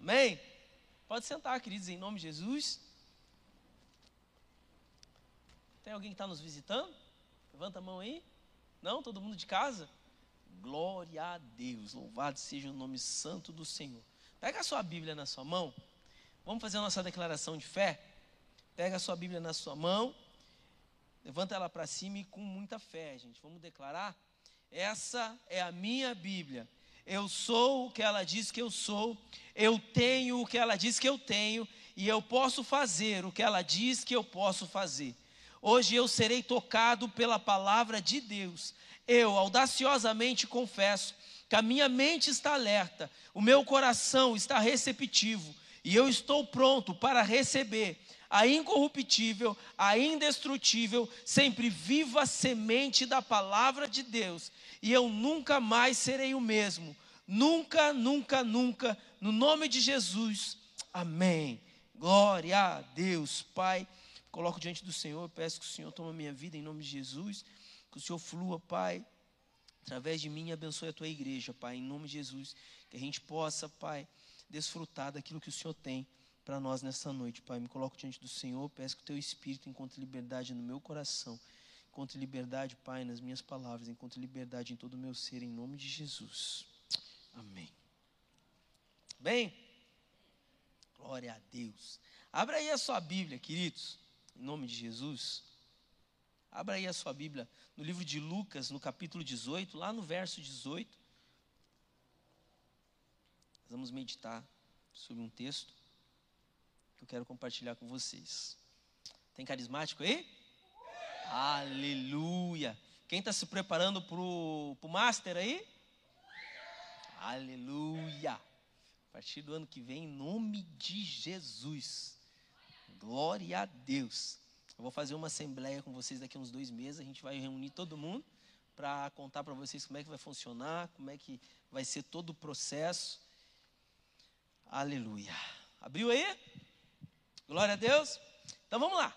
Amém? Pode sentar, queridos, em nome de Jesus. Tem alguém que está nos visitando? Levanta a mão aí. Não? Todo mundo de casa? Glória a Deus. Louvado seja o nome santo do Senhor. Pega a sua Bíblia na sua mão. Vamos fazer a nossa declaração de fé? Pega a sua Bíblia na sua mão. Levanta ela para cima e com muita fé, gente. Vamos declarar? Essa é a minha Bíblia. Eu sou o que ela diz que eu sou. Eu tenho o que ela diz que eu tenho. E eu posso fazer o que ela diz que eu posso fazer. Hoje eu serei tocado pela palavra de Deus. Eu audaciosamente confesso que a minha mente está alerta, o meu coração está receptivo e eu estou pronto para receber a incorruptível, a indestrutível, sempre viva semente da palavra de Deus, e eu nunca mais serei o mesmo. Nunca, nunca, nunca, no nome de Jesus. Amém. Glória a Deus, Pai. Coloco diante do Senhor, peço que o Senhor tome a minha vida em nome de Jesus, que o Senhor flua, Pai, através de mim abençoe a tua igreja, Pai, em nome de Jesus, que a gente possa, Pai, desfrutar daquilo que o Senhor tem para nós nessa noite, Pai. Me coloco diante do Senhor, peço que o teu espírito encontre liberdade no meu coração, encontre liberdade, Pai, nas minhas palavras, encontre liberdade em todo o meu ser, em nome de Jesus. Amém. Bem, glória a Deus. Abra aí a sua Bíblia, queridos, em nome de Jesus. Abra aí a sua Bíblia no livro de Lucas, no capítulo 18, lá no verso 18. Vamos meditar sobre um texto que eu quero compartilhar com vocês. Tem carismático aí? Aleluia! Quem está se preparando para o Master aí? Aleluia! A partir do ano que vem, em nome de Jesus. Glória a Deus. Eu vou fazer uma assembleia com vocês daqui a uns dois meses. A gente vai reunir todo mundo para contar para vocês como é que vai funcionar, como é que vai ser todo o processo. Aleluia. Abriu aí? Glória a Deus. Então vamos lá.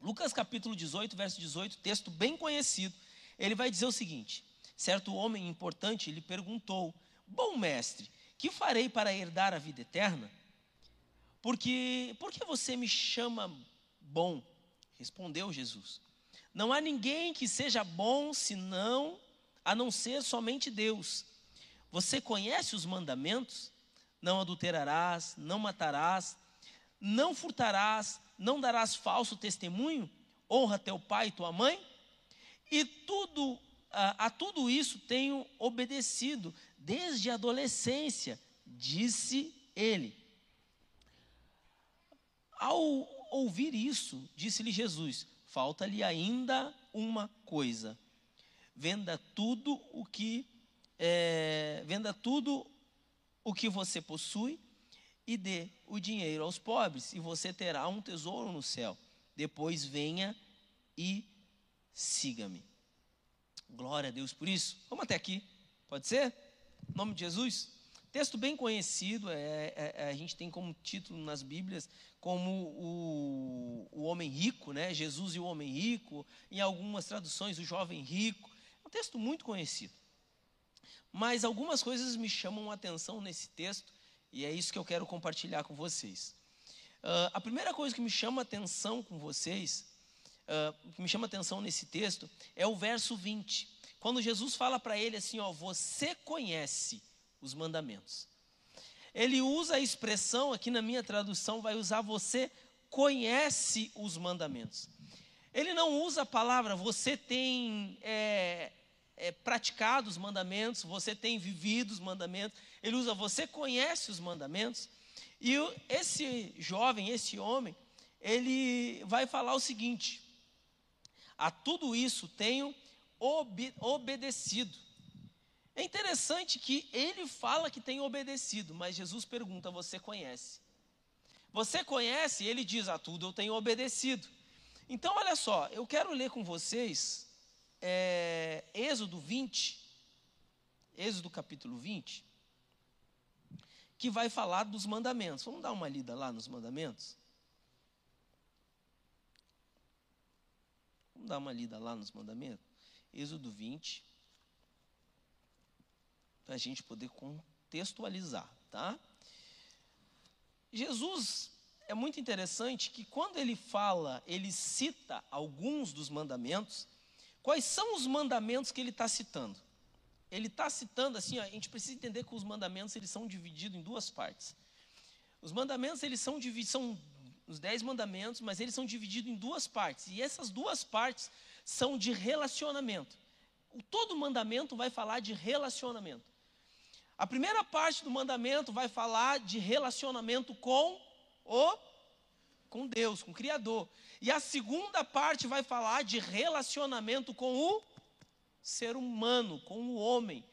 Lucas capítulo 18, verso 18, texto bem conhecido. Ele vai dizer o seguinte: certo homem importante lhe perguntou: Bom mestre, que farei para herdar a vida eterna? Porque por que você me chama bom? Respondeu Jesus. Não há ninguém que seja bom senão a não ser somente Deus. Você conhece os mandamentos? Não adulterarás, não matarás, não furtarás, não darás falso testemunho, honra teu pai e tua mãe, e tudo a, a tudo isso tenho obedecido desde a adolescência, disse ele. Ao ouvir isso, disse-lhe Jesus: falta-lhe ainda uma coisa. Venda tudo o que é, venda tudo o que você possui e dê o dinheiro aos pobres, e você terá um tesouro no céu. Depois venha e siga-me. Glória a Deus por isso. Vamos até aqui, pode ser? Em nome de Jesus. Texto bem conhecido, é, é, é, a gente tem como título nas Bíblias como o, o homem rico, né? Jesus e o homem rico, em algumas traduções, o jovem rico. É um texto muito conhecido. Mas algumas coisas me chamam a atenção nesse texto e é isso que eu quero compartilhar com vocês. Uh, a primeira coisa que me chama atenção com vocês, uh, que me chama atenção nesse texto, é o verso 20. Quando Jesus fala para ele assim, ó, você conhece os mandamentos. Ele usa a expressão, aqui na minha tradução, vai usar você conhece os mandamentos. Ele não usa a palavra você tem é, é, praticado os mandamentos, você tem vivido os mandamentos. Ele usa você conhece os mandamentos. E esse jovem, esse homem, ele vai falar o seguinte: a tudo isso tenho ob obedecido. É interessante que ele fala que tem obedecido, mas Jesus pergunta: Você conhece? Você conhece? Ele diz: A tudo eu tenho obedecido. Então, olha só, eu quero ler com vocês é, Êxodo 20, Êxodo capítulo 20, que vai falar dos mandamentos. Vamos dar uma lida lá nos mandamentos? Vamos dar uma lida lá nos mandamentos? Êxodo 20, para a gente poder contextualizar, tá? Jesus é muito interessante que quando ele fala, ele cita alguns dos mandamentos, quais são os mandamentos que ele está citando? Ele está citando assim, ó, a gente precisa entender que os mandamentos eles são divididos em duas partes. Os mandamentos eles são divididos, são os dez mandamentos, mas eles são divididos em duas partes. E essas duas partes são de relacionamento. O, todo mandamento vai falar de relacionamento. A primeira parte do mandamento vai falar de relacionamento com o com Deus, com o Criador. E a segunda parte vai falar de relacionamento com o ser humano, com o homem,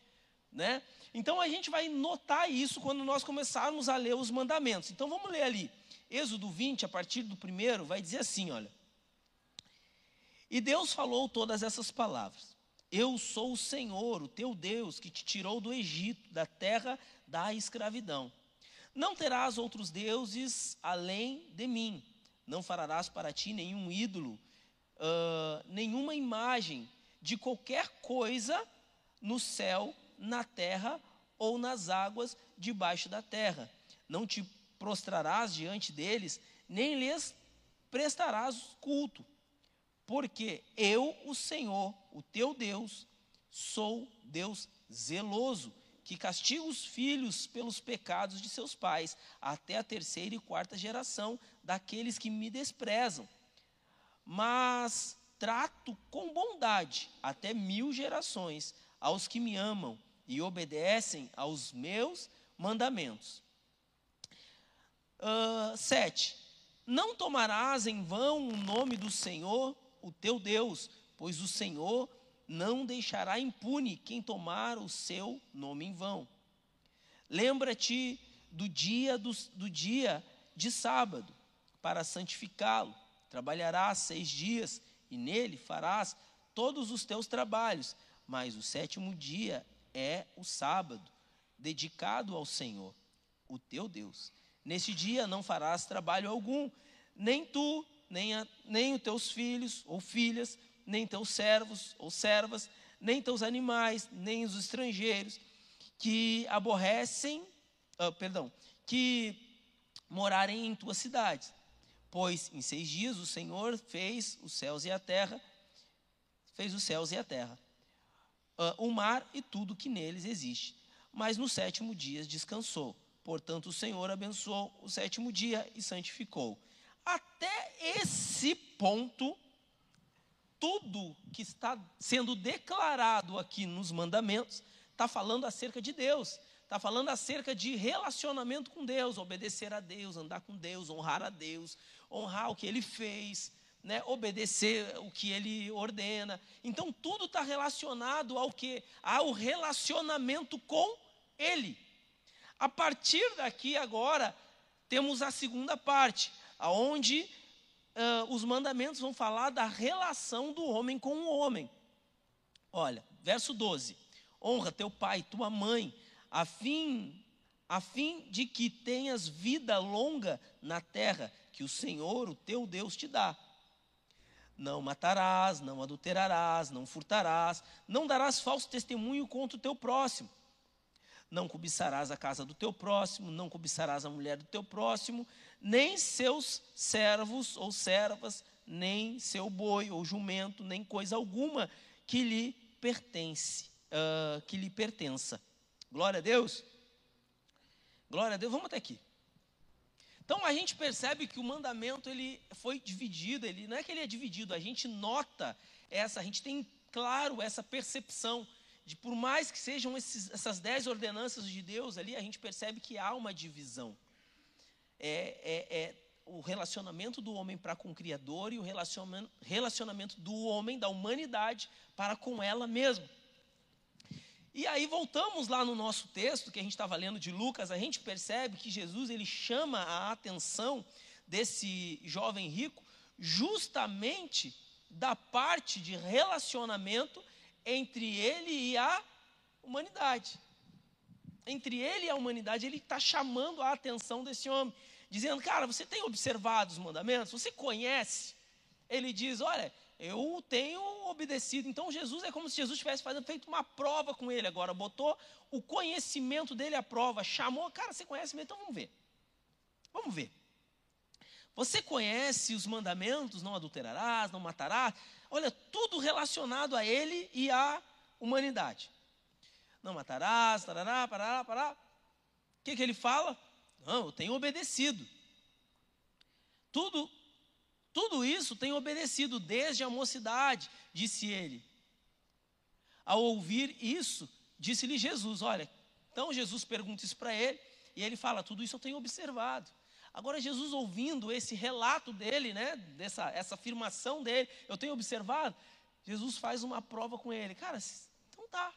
né? Então a gente vai notar isso quando nós começarmos a ler os mandamentos. Então vamos ler ali. Êxodo 20, a partir do primeiro, vai dizer assim, olha. E Deus falou todas essas palavras. Eu sou o Senhor, o teu Deus, que te tirou do Egito, da terra da escravidão. Não terás outros deuses além de mim. Não farás para ti nenhum ídolo, uh, nenhuma imagem de qualquer coisa no céu, na terra ou nas águas debaixo da terra. Não te prostrarás diante deles, nem lhes prestarás culto. Porque eu, o Senhor, o teu Deus, sou Deus zeloso que castiga os filhos pelos pecados de seus pais, até a terceira e quarta geração daqueles que me desprezam. Mas trato com bondade até mil gerações aos que me amam e obedecem aos meus mandamentos. Uh, sete. Não tomarás em vão o nome do Senhor, o teu Deus, pois o Senhor não deixará impune quem tomar o seu nome em vão. Lembra-te do dia do, do dia de sábado para santificá-lo. Trabalharás seis dias e nele farás todos os teus trabalhos, mas o sétimo dia é o sábado, dedicado ao Senhor, o teu Deus. Nesse dia não farás trabalho algum, nem tu, nem, a, nem os teus filhos ou filhas, nem teus servos ou servas, nem teus animais, nem os estrangeiros que aborrecem, uh, perdão, que morarem em tuas cidades. Pois em seis dias o Senhor fez os céus e a terra, fez os céus e a terra, uh, o mar e tudo que neles existe. Mas no sétimo dia descansou. Portanto, o Senhor abençoou o sétimo dia e santificou. Até esse ponto, tudo que está sendo declarado aqui nos mandamentos está falando acerca de Deus, está falando acerca de relacionamento com Deus, obedecer a Deus, andar com Deus, honrar a Deus, honrar o que Ele fez, né, obedecer o que Ele ordena. Então tudo está relacionado ao que, ao relacionamento com Ele. A partir daqui agora temos a segunda parte, aonde uh, os mandamentos vão falar da relação do homem com o homem. Olha, verso 12: honra teu pai, tua mãe, a fim, a fim de que tenhas vida longa na terra que o Senhor, o teu Deus, te dá. Não matarás, não adulterarás, não furtarás, não darás falso testemunho contra o teu próximo. Não cobiçarás a casa do teu próximo, não cobiçarás a mulher do teu próximo, nem seus servos ou servas, nem seu boi ou jumento, nem coisa alguma que lhe pertence, uh, que lhe pertença. Glória a Deus. Glória a Deus. Vamos até aqui. Então a gente percebe que o mandamento ele foi dividido, ele não é que ele é dividido, a gente nota essa, a gente tem claro essa percepção de por mais que sejam esses, essas dez ordenanças de Deus ali, a gente percebe que há uma divisão é, é, é o relacionamento do homem para com o Criador e o relacionamento, relacionamento do homem, da humanidade, para com ela mesma. E aí voltamos lá no nosso texto que a gente estava lendo de Lucas, a gente percebe que Jesus ele chama a atenção desse jovem rico justamente da parte de relacionamento entre ele e a humanidade. Entre ele e a humanidade, ele está chamando a atenção desse homem dizendo: Cara, você tem observado os mandamentos? Você conhece? Ele diz: Olha, eu tenho obedecido. Então Jesus é como se Jesus tivesse feito uma prova com ele agora, botou o conhecimento dele à prova, chamou, cara, você conhece mesmo? Então vamos ver. Vamos ver. Você conhece os mandamentos, não adulterarás, não matarás? Olha, tudo relacionado a ele e à humanidade. Não matarás, tarará, parará, parará. O que, que ele fala? Não, eu tenho obedecido. Tudo, tudo isso tenho obedecido desde a mocidade, disse ele. Ao ouvir isso, disse-lhe Jesus: Olha, então Jesus pergunta isso para ele, e ele fala: Tudo isso eu tenho observado. Agora, Jesus ouvindo esse relato dele, né, dessa essa afirmação dele, eu tenho observado, Jesus faz uma prova com ele. Cara, então tá.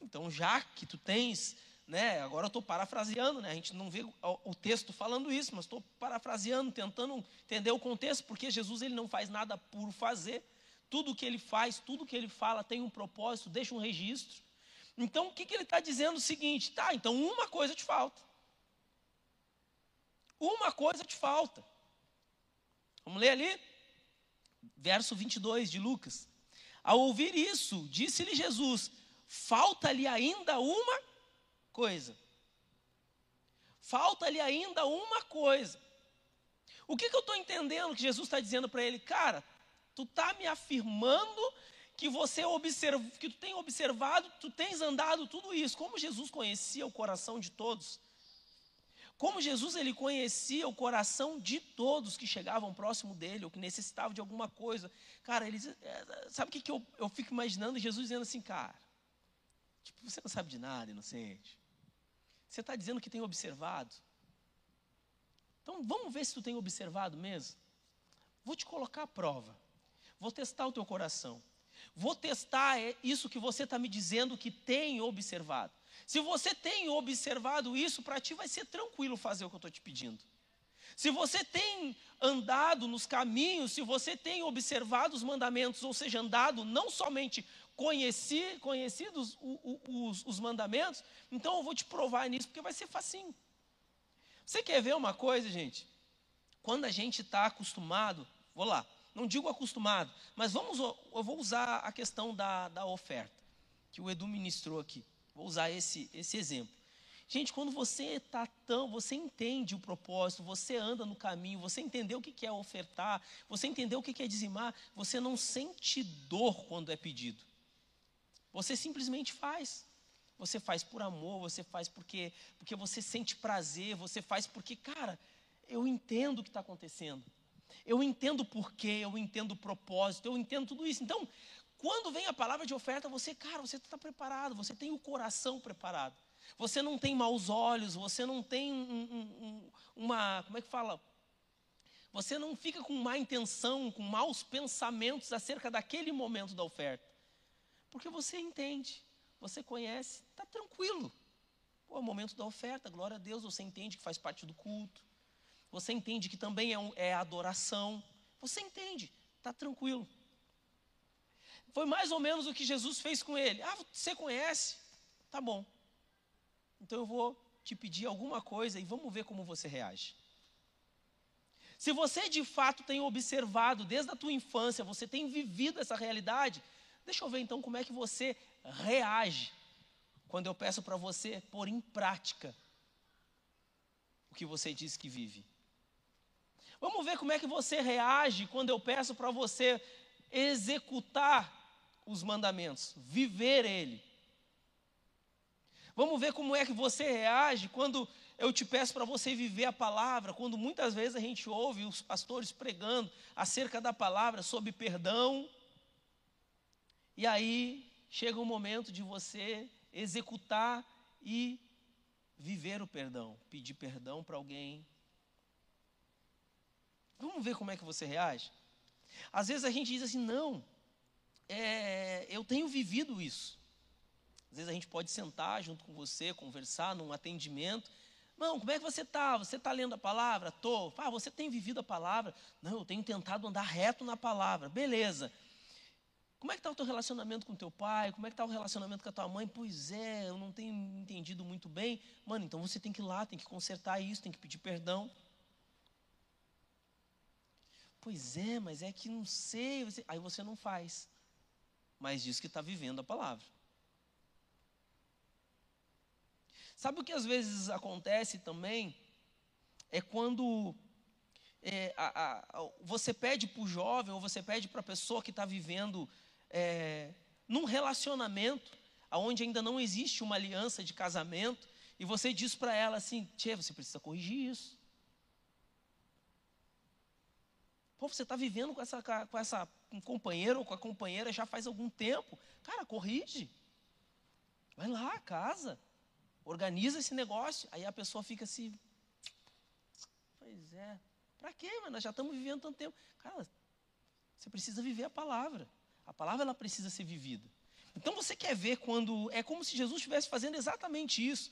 Então, já que tu tens, né, agora eu estou parafraseando, né, a gente não vê o, o texto falando isso, mas estou parafraseando, tentando entender o contexto, porque Jesus ele não faz nada por fazer. Tudo que ele faz, tudo que ele fala tem um propósito, deixa um registro. Então, o que, que ele está dizendo? O seguinte, tá, então uma coisa te falta. Uma coisa te falta. Vamos ler ali? Verso 22 de Lucas. Ao ouvir isso, disse-lhe Jesus: Falta-lhe ainda uma coisa. Falta-lhe ainda uma coisa. O que, que eu estou entendendo que Jesus está dizendo para ele? Cara, tu está me afirmando que você observa, que tu tem observado, tu tens andado tudo isso. Como Jesus conhecia o coração de todos, como Jesus ele conhecia o coração de todos que chegavam próximo dele ou que necessitavam de alguma coisa. Cara, ele é, sabe o que, que eu, eu fico imaginando Jesus dizendo assim, cara, tipo, você não sabe de nada, inocente. Você está dizendo que tem observado. Então vamos ver se tu tem observado mesmo. Vou te colocar à prova. Vou testar o teu coração. Vou testar é, isso que você está me dizendo que tem observado. Se você tem observado isso, para ti vai ser tranquilo fazer o que eu estou te pedindo. Se você tem andado nos caminhos, se você tem observado os mandamentos, ou seja, andado não somente conheci, conhecidos os, os, os mandamentos, então eu vou te provar nisso, porque vai ser facinho. Você quer ver uma coisa, gente? Quando a gente está acostumado, vou lá, não digo acostumado, mas vamos, eu vou usar a questão da, da oferta, que o Edu ministrou aqui. Vou usar esse, esse exemplo. Gente, quando você está tão, você entende o propósito, você anda no caminho, você entendeu o que é ofertar, você entendeu o que é dizimar, você não sente dor quando é pedido. Você simplesmente faz. Você faz por amor, você faz porque, porque você sente prazer, você faz porque, cara, eu entendo o que está acontecendo. Eu entendo o porquê, eu entendo o propósito, eu entendo tudo isso. Então, quando vem a palavra de oferta, você, cara, você está preparado, você tem o coração preparado. Você não tem maus olhos, você não tem um, um, uma. Como é que fala? Você não fica com má intenção, com maus pensamentos acerca daquele momento da oferta. Porque você entende, você conhece, está tranquilo. Pô, é o momento da oferta, glória a Deus, você entende que faz parte do culto. Você entende que também é, um, é adoração. Você entende, está tranquilo. Foi mais ou menos o que Jesus fez com ele. Ah, você conhece? Tá bom. Então eu vou te pedir alguma coisa e vamos ver como você reage. Se você de fato tem observado desde a tua infância, você tem vivido essa realidade, deixa eu ver então como é que você reage quando eu peço para você pôr em prática o que você diz que vive. Vamos ver como é que você reage quando eu peço para você executar os mandamentos, viver ele. Vamos ver como é que você reage quando eu te peço para você viver a palavra, quando muitas vezes a gente ouve os pastores pregando acerca da palavra sobre perdão, e aí chega o momento de você executar e viver o perdão, pedir perdão para alguém. Vamos ver como é que você reage? Às vezes a gente diz assim: não, é, eu tenho vivido isso. Às vezes a gente pode sentar junto com você, conversar num atendimento. Não, como é que você está? Você está lendo a palavra? Estou. Ah, você tem vivido a palavra? Não, eu tenho tentado andar reto na palavra. Beleza. Como é que está o teu relacionamento com teu pai? Como é que está o relacionamento com a tua mãe? Pois é, eu não tenho entendido muito bem. Mano, então você tem que ir lá, tem que consertar isso, tem que pedir perdão. Pois é, mas é que não sei. Aí você não faz mas diz que está vivendo a palavra. Sabe o que às vezes acontece também? é quando é, a, a, você pede para o jovem ou você pede para a pessoa que está vivendo é, num relacionamento onde ainda não existe uma aliança de casamento e você diz para ela assim: Tchê, você precisa corrigir isso. Pô, você está vivendo com essa, com essa com companheiro ou com a companheira já faz algum tempo. Cara, corrige. Vai lá, casa. Organiza esse negócio. Aí a pessoa fica assim. Pois é. Para quê, mano? Nós já estamos vivendo tanto tempo. Cara, você precisa viver a palavra. A palavra ela precisa ser vivida. Então você quer ver quando. É como se Jesus estivesse fazendo exatamente isso.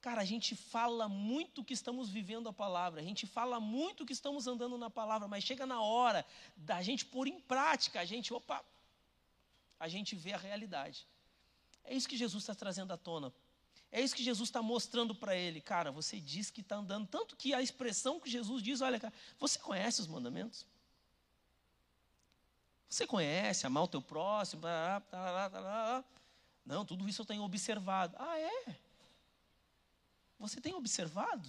Cara, a gente fala muito que estamos vivendo a palavra, a gente fala muito que estamos andando na palavra, mas chega na hora da gente pôr em prática, a gente, opa, a gente vê a realidade. É isso que Jesus está trazendo à tona. É isso que Jesus está mostrando para ele. Cara, você diz que está andando. Tanto que a expressão que Jesus diz: olha, cara, você conhece os mandamentos? Você conhece, amar o teu próximo? Blá, blá, blá, Não, tudo isso eu tenho observado. Ah, é? Você tem observado?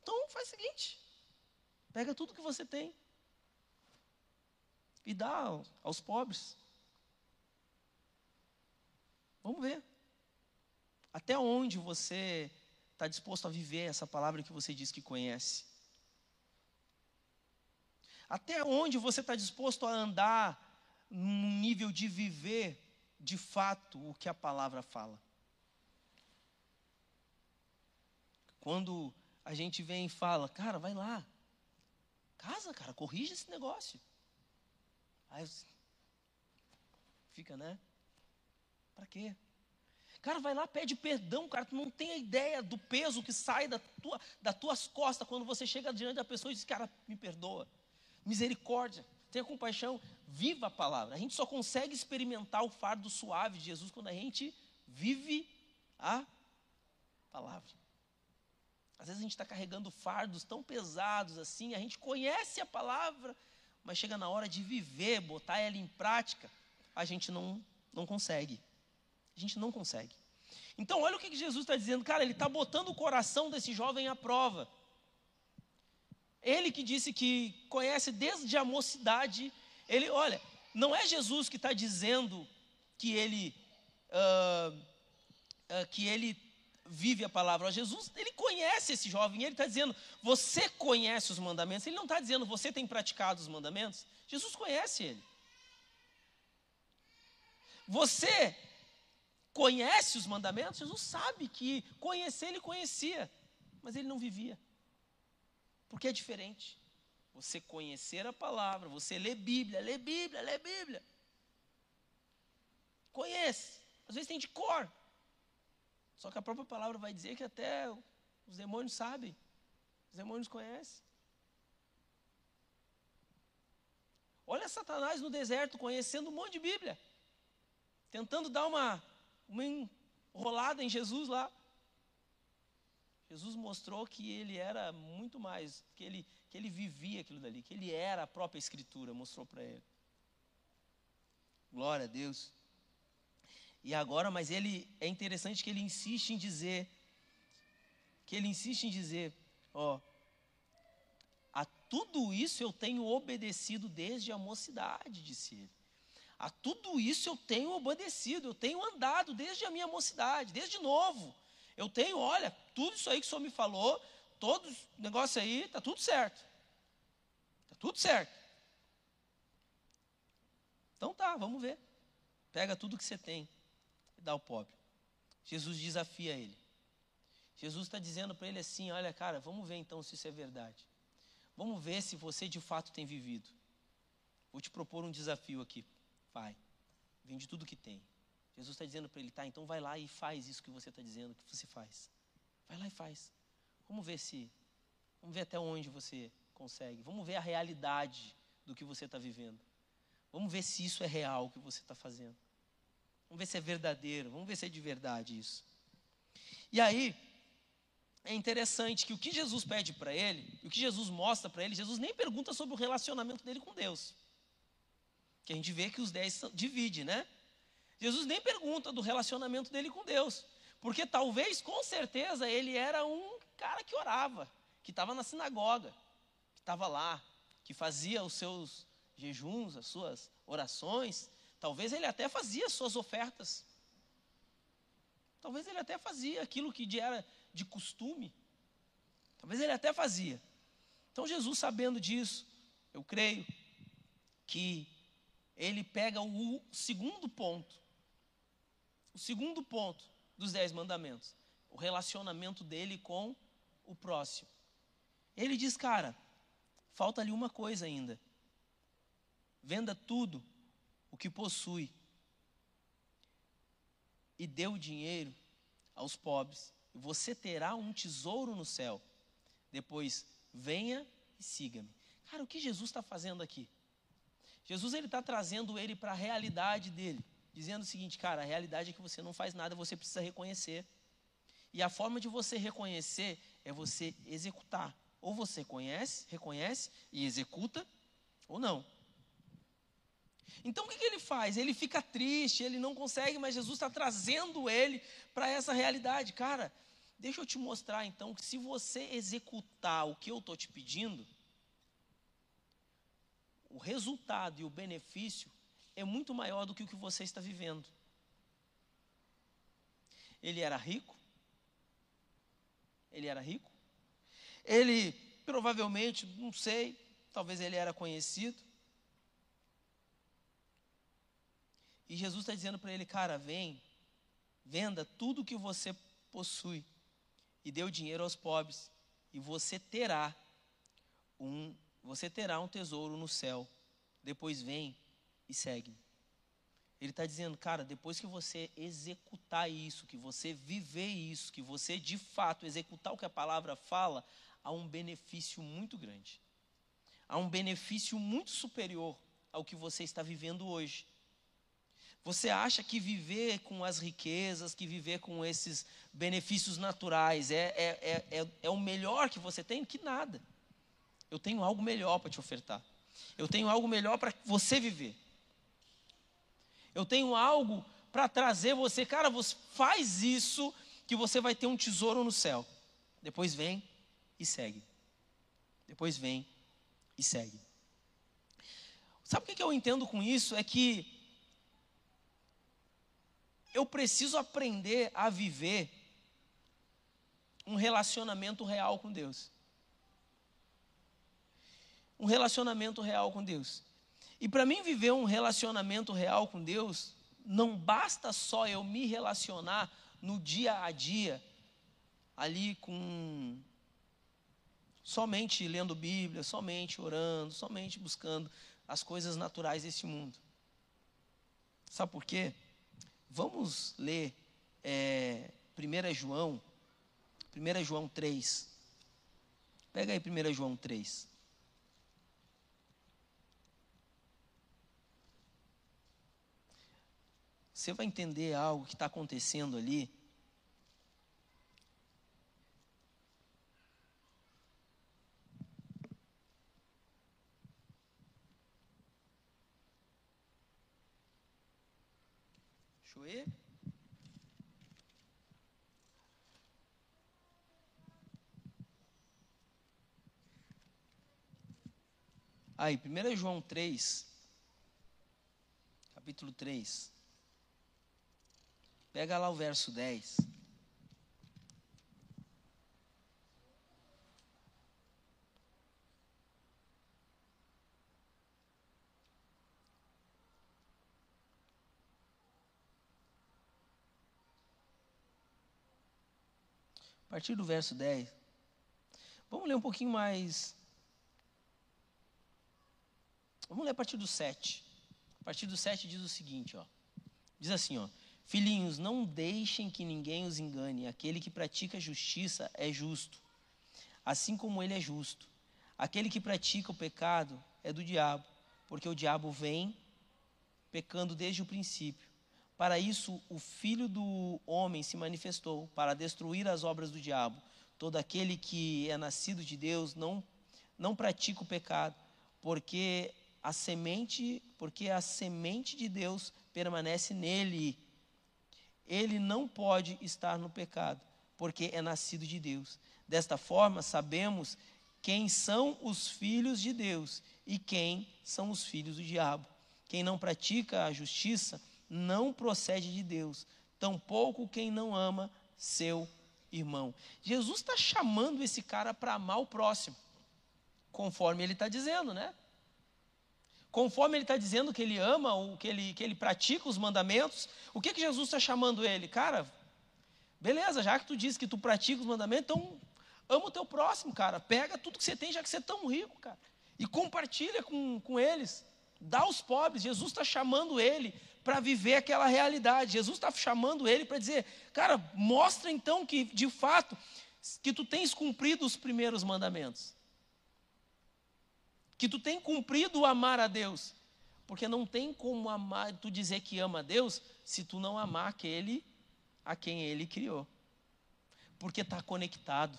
Então faz o seguinte: pega tudo que você tem e dá aos pobres. Vamos ver. Até onde você está disposto a viver essa palavra que você diz que conhece? Até onde você está disposto a andar num nível de viver de fato o que a palavra fala? Quando a gente vem e fala, cara, vai lá, casa, cara, corrige esse negócio. Aí fica, né? Para quê? Cara, vai lá, pede perdão, cara. Tu não tem a ideia do peso que sai da tua, das tuas costas quando você chega diante da pessoa e diz, cara, me perdoa. Misericórdia, tenha compaixão. Viva a palavra. A gente só consegue experimentar o fardo suave de Jesus quando a gente vive a palavra. Às vezes a gente está carregando fardos tão pesados assim, a gente conhece a palavra, mas chega na hora de viver, botar ela em prática, a gente não, não consegue. A gente não consegue. Então, olha o que Jesus está dizendo, cara, ele está botando o coração desse jovem à prova. Ele que disse que conhece desde a mocidade, ele, olha, não é Jesus que está dizendo que ele, uh, uh, que ele vive a palavra. Jesus, ele conhece esse jovem, ele está dizendo, você conhece os mandamentos. Ele não está dizendo, você tem praticado os mandamentos. Jesus conhece ele. Você conhece os mandamentos? Jesus sabe que conhecer ele conhecia, mas ele não vivia. Porque é diferente. Você conhecer a palavra, você lê Bíblia, lê Bíblia, lê Bíblia. Conhece. Às vezes tem de cor. Só que a própria palavra vai dizer que até os demônios sabem, os demônios conhecem. Olha Satanás no deserto conhecendo um monte de Bíblia, tentando dar uma, uma enrolada em Jesus lá. Jesus mostrou que ele era muito mais, que ele, que ele vivia aquilo dali, que ele era a própria Escritura, mostrou para ele. Glória a Deus. E agora, mas ele é interessante que ele insiste em dizer, que ele insiste em dizer, ó, a tudo isso eu tenho obedecido desde a mocidade, disse ele. A tudo isso eu tenho obedecido, eu tenho andado desde a minha mocidade, desde novo. Eu tenho, olha, tudo isso aí que o senhor me falou, todos os negócios aí, está tudo certo. Está tudo certo. Então tá, vamos ver. Pega tudo que você tem dá ao pobre. Jesus desafia ele. Jesus está dizendo para ele assim: olha, cara, vamos ver então se isso é verdade. Vamos ver se você de fato tem vivido. Vou te propor um desafio aqui. Vai, vende tudo que tem. Jesus está dizendo para ele: tá, então vai lá e faz isso que você está dizendo que você faz. Vai lá e faz. Vamos ver se. Vamos ver até onde você consegue. Vamos ver a realidade do que você está vivendo. Vamos ver se isso é real o que você está fazendo. Vamos ver se é verdadeiro, vamos ver se é de verdade isso. E aí, é interessante que o que Jesus pede para ele, o que Jesus mostra para ele, Jesus nem pergunta sobre o relacionamento dele com Deus. Que a gente vê que os dez divide, né? Jesus nem pergunta do relacionamento dele com Deus. Porque talvez, com certeza, ele era um cara que orava, que estava na sinagoga, que estava lá, que fazia os seus jejuns, as suas orações. Talvez ele até fazia as suas ofertas. Talvez ele até fazia aquilo que era de costume. Talvez ele até fazia. Então Jesus, sabendo disso, eu creio que ele pega o segundo ponto. O segundo ponto dos dez mandamentos. O relacionamento dele com o próximo. Ele diz, cara, falta ali uma coisa ainda. Venda tudo o que possui e dê o dinheiro aos pobres, e você terá um tesouro no céu. Depois, venha e siga-me. Cara, o que Jesus está fazendo aqui? Jesus ele está trazendo ele para a realidade dele, dizendo o seguinte, cara, a realidade é que você não faz nada, você precisa reconhecer. E a forma de você reconhecer é você executar. Ou você conhece, reconhece e executa, ou não. Então o que, que ele faz? Ele fica triste, ele não consegue, mas Jesus está trazendo ele para essa realidade. Cara, deixa eu te mostrar então que se você executar o que eu estou te pedindo, o resultado e o benefício é muito maior do que o que você está vivendo. Ele era rico? Ele era rico? Ele provavelmente, não sei, talvez ele era conhecido. E Jesus está dizendo para ele, cara, vem, venda tudo que você possui e dê o dinheiro aos pobres, e você terá um você terá um tesouro no céu. Depois vem e segue. Ele está dizendo, cara, depois que você executar isso, que você viver isso, que você de fato executar o que a palavra fala, há um benefício muito grande. Há um benefício muito superior ao que você está vivendo hoje. Você acha que viver com as riquezas, que viver com esses benefícios naturais é, é, é, é, é o melhor que você tem? Que nada. Eu tenho algo melhor para te ofertar. Eu tenho algo melhor para você viver. Eu tenho algo para trazer você. Cara, você faz isso que você vai ter um tesouro no céu. Depois vem e segue. Depois vem e segue. Sabe o que eu entendo com isso? É que eu preciso aprender a viver um relacionamento real com Deus um relacionamento real com Deus. E para mim viver um relacionamento real com Deus, não basta só eu me relacionar no dia a dia, ali com somente lendo Bíblia, somente orando, somente buscando as coisas naturais desse mundo. Sabe por quê? Vamos ler é, 1 João, 1 João 3. Pega aí 1 João 3. Você vai entender algo que está acontecendo ali. Deixa. Aí, 1 João 3, capítulo 3. Pega lá o verso 10. A partir do verso 10. Vamos ler um pouquinho mais. Vamos ler a partir do 7. A partir do 7 diz o seguinte, ó. Diz assim, ó: Filhinhos, não deixem que ninguém os engane. Aquele que pratica justiça é justo, assim como ele é justo. Aquele que pratica o pecado é do diabo, porque o diabo vem pecando desde o princípio. Para isso, o Filho do homem se manifestou, para destruir as obras do diabo. Todo aquele que é nascido de Deus não, não pratica o pecado, porque a semente, porque a semente de Deus permanece nele ele não pode estar no pecado, porque é nascido de Deus. Desta forma, sabemos quem são os filhos de Deus e quem são os filhos do diabo. Quem não pratica a justiça não procede de Deus, tampouco quem não ama seu irmão. Jesus está chamando esse cara para amar o próximo, conforme ele está dizendo, né? Conforme ele está dizendo que ele ama, que ele, que ele pratica os mandamentos, o que, que Jesus está chamando ele? Cara, beleza, já que tu diz que tu pratica os mandamentos, então ama o teu próximo, cara. Pega tudo que você tem, já que você é tão rico, cara. E compartilha com, com eles. Dá aos pobres. Jesus está chamando ele para viver aquela realidade. Jesus está chamando ele para dizer, cara, mostra então que de fato que tu tens cumprido os primeiros mandamentos. Que tu tens cumprido amar a Deus. Porque não tem como amar, tu dizer que ama a Deus se tu não amar aquele a quem ele criou. Porque está conectado.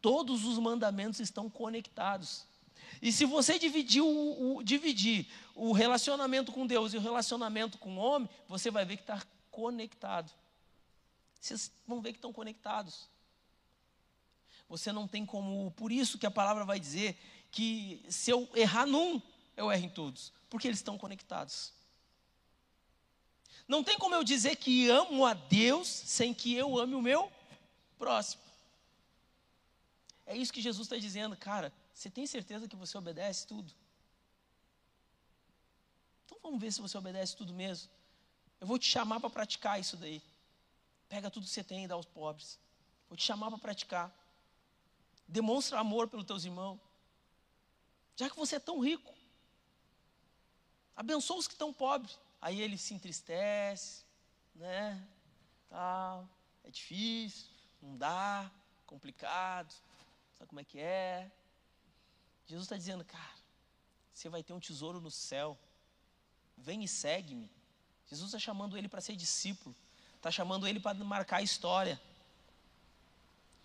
Todos os mandamentos estão conectados. E se você dividir o, o, dividir o relacionamento com Deus e o relacionamento com o homem, você vai ver que está conectado. Vocês vão ver que estão conectados. Você não tem como. Por isso que a palavra vai dizer que se eu errar num, eu erro em todos. Porque eles estão conectados. Não tem como eu dizer que amo a Deus sem que eu ame o meu próximo. É isso que Jesus está dizendo, cara. Você tem certeza que você obedece tudo? Então vamos ver se você obedece tudo mesmo. Eu vou te chamar para praticar isso daí. Pega tudo que você tem e dá aos pobres. Vou te chamar para praticar. Demonstra amor pelos teus irmãos. Já que você é tão rico, abençoa os que estão pobres. Aí ele se entristece, né? Tal, é difícil, não dá, complicado, sabe como é que é? Jesus está dizendo, cara, você vai ter um tesouro no céu. Vem e segue-me. Jesus está chamando ele para ser discípulo. Está chamando ele para marcar a história.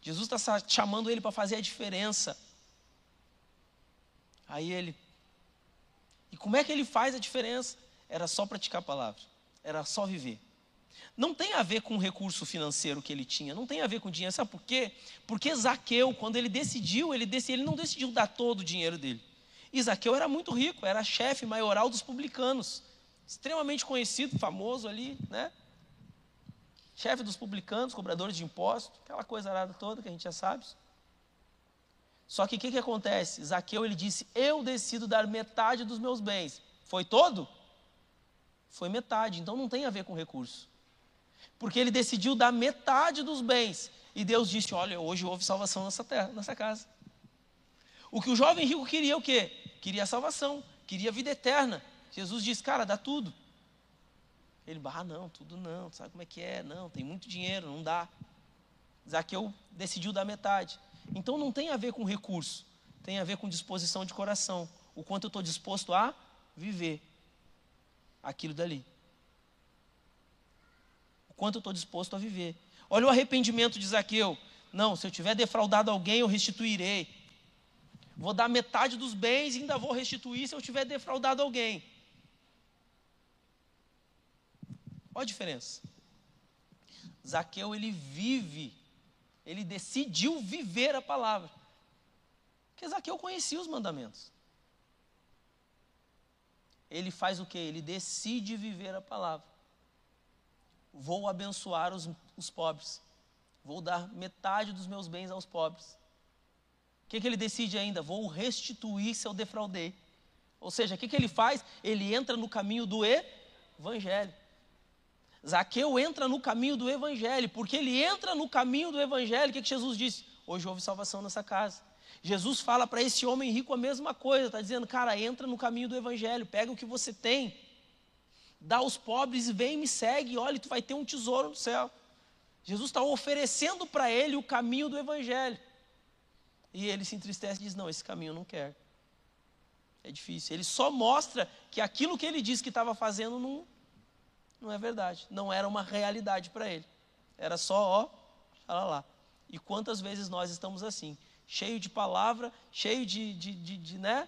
Jesus está chamando ele para fazer a diferença. Aí ele. E como é que ele faz a diferença? Era só praticar a palavra. Era só viver. Não tem a ver com o recurso financeiro que ele tinha, não tem a ver com dinheiro. Sabe por quê? Porque Zaqueu, quando ele decidiu, ele, decidiu, ele não decidiu dar todo o dinheiro dele. E Zaqueu era muito rico, era chefe maioral dos publicanos, extremamente conhecido, famoso ali, né? Chefe dos publicanos, cobradores de impostos, aquela coisa arada toda que a gente já sabe. Só que o que, que acontece? Zaqueu ele disse: Eu decido dar metade dos meus bens. Foi todo? Foi metade, então não tem a ver com recurso porque ele decidiu dar metade dos bens. E Deus disse: Olha, hoje houve salvação nessa terra, nessa casa. O que o jovem rico queria o quê? Queria salvação, queria vida eterna. Jesus disse: Cara, dá tudo. Ele, ah, não, tudo não, sabe como é que é? Não, tem muito dinheiro, não dá. Zaqueu decidiu dar metade. Então não tem a ver com recurso, tem a ver com disposição de coração. O quanto eu estou disposto a viver aquilo dali quanto eu estou disposto a viver. Olha o arrependimento de Zaqueu. Não, se eu tiver defraudado alguém, eu restituirei. Vou dar metade dos bens e ainda vou restituir se eu tiver defraudado alguém. Olha a diferença. Zaqueu, ele vive, ele decidiu viver a palavra. Porque Zaqueu conhecia os mandamentos. Ele faz o que? Ele decide viver a palavra vou abençoar os, os pobres, vou dar metade dos meus bens aos pobres. O que, que ele decide ainda? Vou restituir se eu defraudei. Ou seja, o que, que ele faz? Ele entra no caminho do evangelho. Zaqueu entra no caminho do evangelho, porque ele entra no caminho do evangelho. O que, Jesus disse? Hoje houve salvação nessa casa. Jesus fala para esse homem rico a mesma coisa, está dizendo, cara, entra no caminho do evangelho, pega o que você tem dá aos pobres e vem me segue, olha, tu vai ter um tesouro no céu. Jesus está oferecendo para ele o caminho do Evangelho. E ele se entristece e diz: Não, esse caminho eu não quero. É difícil. Ele só mostra que aquilo que ele disse que estava fazendo não, não é verdade. Não era uma realidade para ele. Era só, ó, fala lá. E quantas vezes nós estamos assim, cheio de palavra, cheio de, de, de, de né?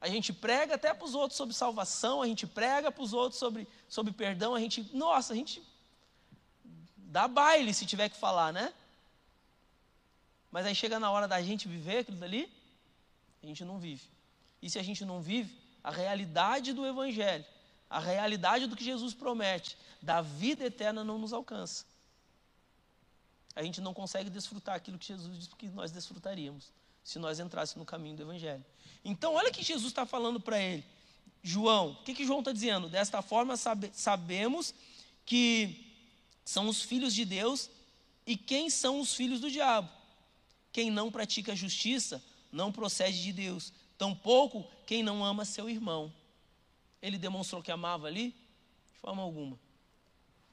A gente prega até para os outros sobre salvação, a gente prega para os outros sobre, sobre perdão, a gente, nossa, a gente dá baile se tiver que falar, né? Mas aí chega na hora da gente viver aquilo dali, a gente não vive. E se a gente não vive, a realidade do Evangelho, a realidade do que Jesus promete, da vida eterna não nos alcança. A gente não consegue desfrutar aquilo que Jesus disse que nós desfrutaríamos, se nós entrássemos no caminho do Evangelho. Então, olha o que Jesus está falando para ele. João, o que, que João está dizendo? Desta forma, sabe, sabemos que são os filhos de Deus e quem são os filhos do diabo. Quem não pratica justiça não procede de Deus, tampouco quem não ama seu irmão. Ele demonstrou que amava ali? De forma alguma.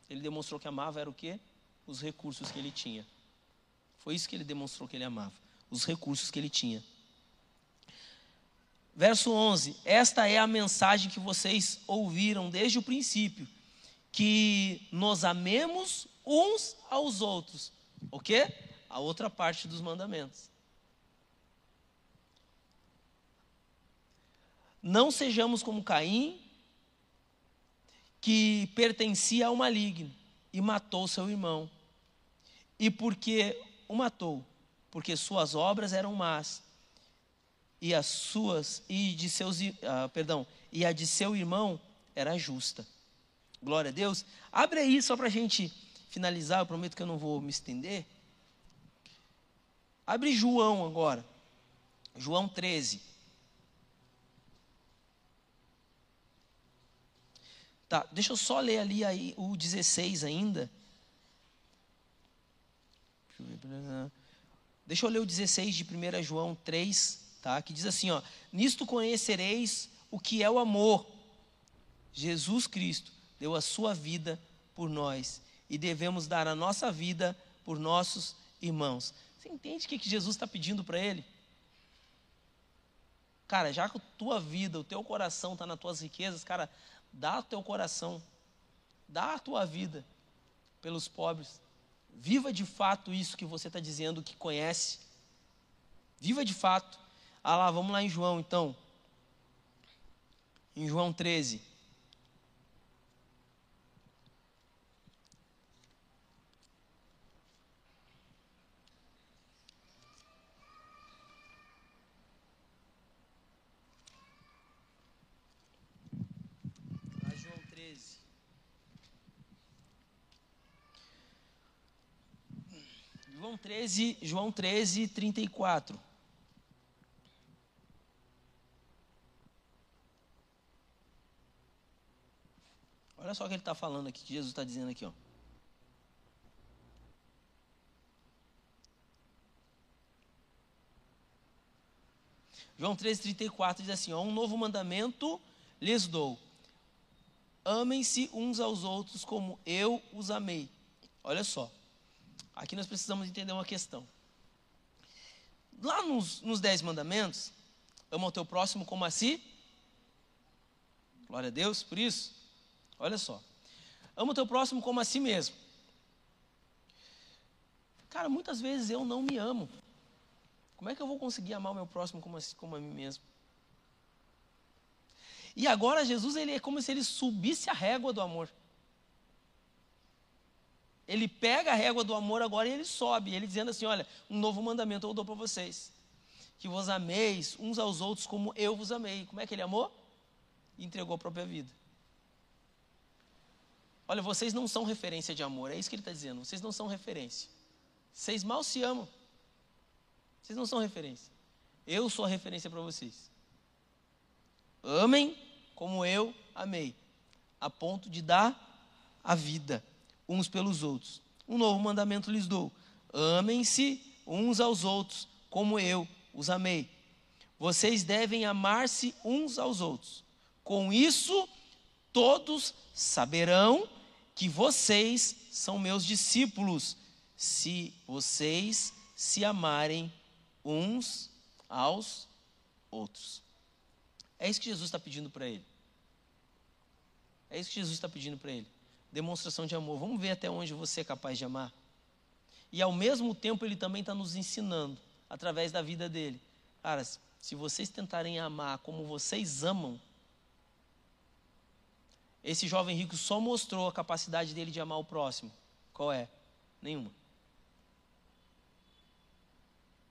Ele demonstrou que amava era o quê? Os recursos que ele tinha. Foi isso que ele demonstrou que ele amava, os recursos que ele tinha. Verso 11: Esta é a mensagem que vocês ouviram desde o princípio, que nos amemos uns aos outros. O quê? A outra parte dos mandamentos. Não sejamos como Caim, que pertencia ao maligno e matou seu irmão. E porque o matou? Porque suas obras eram más e as suas e de seus uh, perdão e a de seu irmão era justa. Glória a Deus. Abre aí só para a gente finalizar. Eu prometo que eu não vou me estender. Abre João agora. João 13. Tá, deixa eu só ler ali aí o 16 ainda. Deixa eu ler o 16 de 1 João 3, tá? Que diz assim, ó: "Nisto conhecereis o que é o amor. Jesus Cristo deu a sua vida por nós e devemos dar a nossa vida por nossos irmãos." Você entende o que, que Jesus está pedindo para ele? Cara, já que a tua vida, o teu coração está nas tuas riquezas, cara, Dá o teu coração, dá a tua vida pelos pobres. Viva de fato isso que você está dizendo que conhece. Viva de fato. Ah lá, vamos lá em João então. Em João 13. João 13, João 13, 34. Olha só o que ele está falando aqui, que Jesus está dizendo aqui, ó. João 13, 34 diz assim: ó, Um novo mandamento lhes dou. Amem-se uns aos outros como eu os amei. Olha só. Aqui nós precisamos entender uma questão. Lá nos, nos Dez Mandamentos, ama o teu próximo como a si. Glória a Deus por isso. Olha só. Ama o teu próximo como a si mesmo. Cara, muitas vezes eu não me amo. Como é que eu vou conseguir amar o meu próximo como a, como a mim mesmo? E agora Jesus ele é como se ele subisse a régua do amor. Ele pega a régua do amor agora e ele sobe, ele dizendo assim: Olha, um novo mandamento eu dou para vocês. Que vos ameis uns aos outros como eu vos amei. Como é que ele amou? entregou a própria vida. Olha, vocês não são referência de amor, é isso que ele está dizendo. Vocês não são referência. Vocês mal se amam. Vocês não são referência. Eu sou a referência para vocês. Amem como eu amei, a ponto de dar a vida uns pelos outros. Um novo mandamento lhes dou: amem-se uns aos outros, como eu os amei. Vocês devem amar-se uns aos outros. Com isso, todos saberão que vocês são meus discípulos, se vocês se amarem uns aos outros. É isso que Jesus está pedindo para ele. É isso que Jesus está pedindo para ele demonstração de amor. Vamos ver até onde você é capaz de amar. E ao mesmo tempo, ele também está nos ensinando, através da vida dele. Cara, se vocês tentarem amar como vocês amam, esse jovem rico só mostrou a capacidade dele de amar o próximo. Qual é? Nenhuma.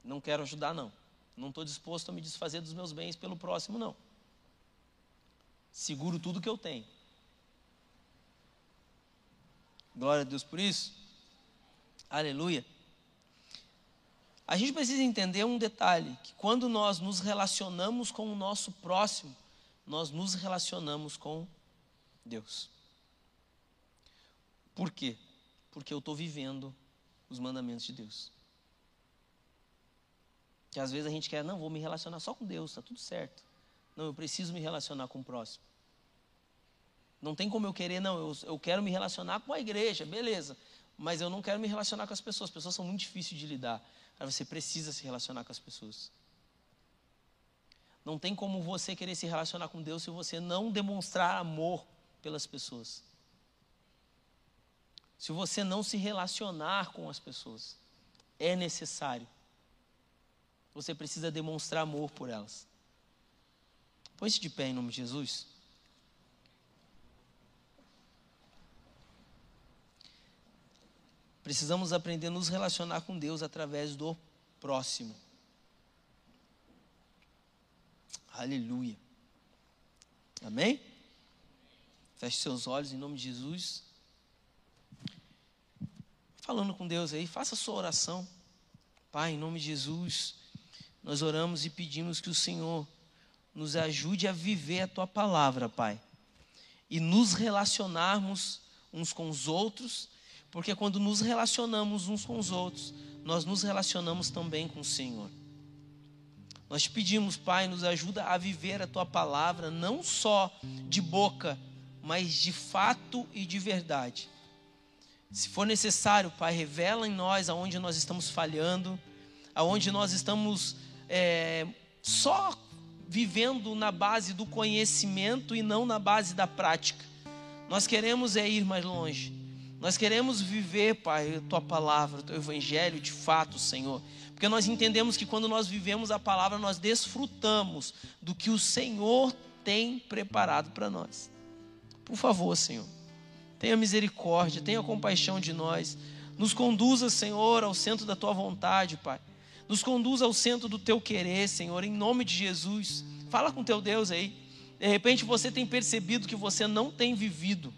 Não quero ajudar, não. Não estou disposto a me desfazer dos meus bens pelo próximo, não. Seguro tudo que eu tenho. Glória a Deus por isso. Aleluia. A gente precisa entender um detalhe: que quando nós nos relacionamos com o nosso próximo, nós nos relacionamos com Deus. Por quê? Porque eu estou vivendo os mandamentos de Deus. Que às vezes a gente quer, não, vou me relacionar só com Deus, está tudo certo. Não, eu preciso me relacionar com o próximo. Não tem como eu querer, não, eu, eu quero me relacionar com a igreja, beleza. Mas eu não quero me relacionar com as pessoas. As pessoas são muito difíceis de lidar. Aí você precisa se relacionar com as pessoas. Não tem como você querer se relacionar com Deus se você não demonstrar amor pelas pessoas. Se você não se relacionar com as pessoas, é necessário. Você precisa demonstrar amor por elas. Põe-se de pé em nome de Jesus. Precisamos aprender a nos relacionar com Deus através do próximo. Aleluia. Amém? Feche seus olhos em nome de Jesus. Falando com Deus aí, faça a sua oração. Pai, em nome de Jesus, nós oramos e pedimos que o Senhor nos ajude a viver a tua palavra, Pai. E nos relacionarmos uns com os outros, porque quando nos relacionamos uns com os outros, nós nos relacionamos também com o Senhor. Nós te pedimos, Pai, nos ajuda a viver a tua palavra, não só de boca, mas de fato e de verdade. Se for necessário, Pai, revela em nós aonde nós estamos falhando, aonde nós estamos é, só vivendo na base do conhecimento e não na base da prática. Nós queremos é ir mais longe. Nós queremos viver, Pai, tua palavra, o teu evangelho de fato, Senhor. Porque nós entendemos que quando nós vivemos a palavra, nós desfrutamos do que o Senhor tem preparado para nós. Por favor, Senhor, tenha misericórdia, tenha compaixão de nós. Nos conduza, Senhor, ao centro da tua vontade, Pai. Nos conduza ao centro do teu querer, Senhor, em nome de Jesus. Fala com teu Deus aí. De repente você tem percebido que você não tem vivido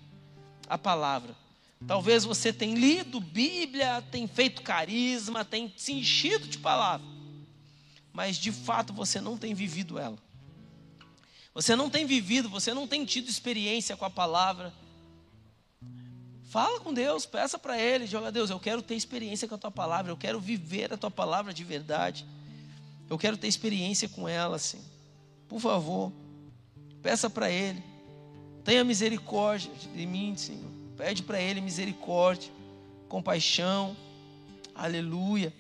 a palavra. Talvez você tenha lido Bíblia, tem feito carisma, tem se enchido de palavra, mas de fato você não tem vivido ela. Você não tem vivido, você não tem tido experiência com a palavra. Fala com Deus, peça para Ele, joga Deus, eu quero ter experiência com a Tua palavra, eu quero viver a Tua palavra de verdade. Eu quero ter experiência com ela, assim. Por favor, peça para Ele. Tenha misericórdia de mim, Senhor. Pede para Ele misericórdia, compaixão. Aleluia.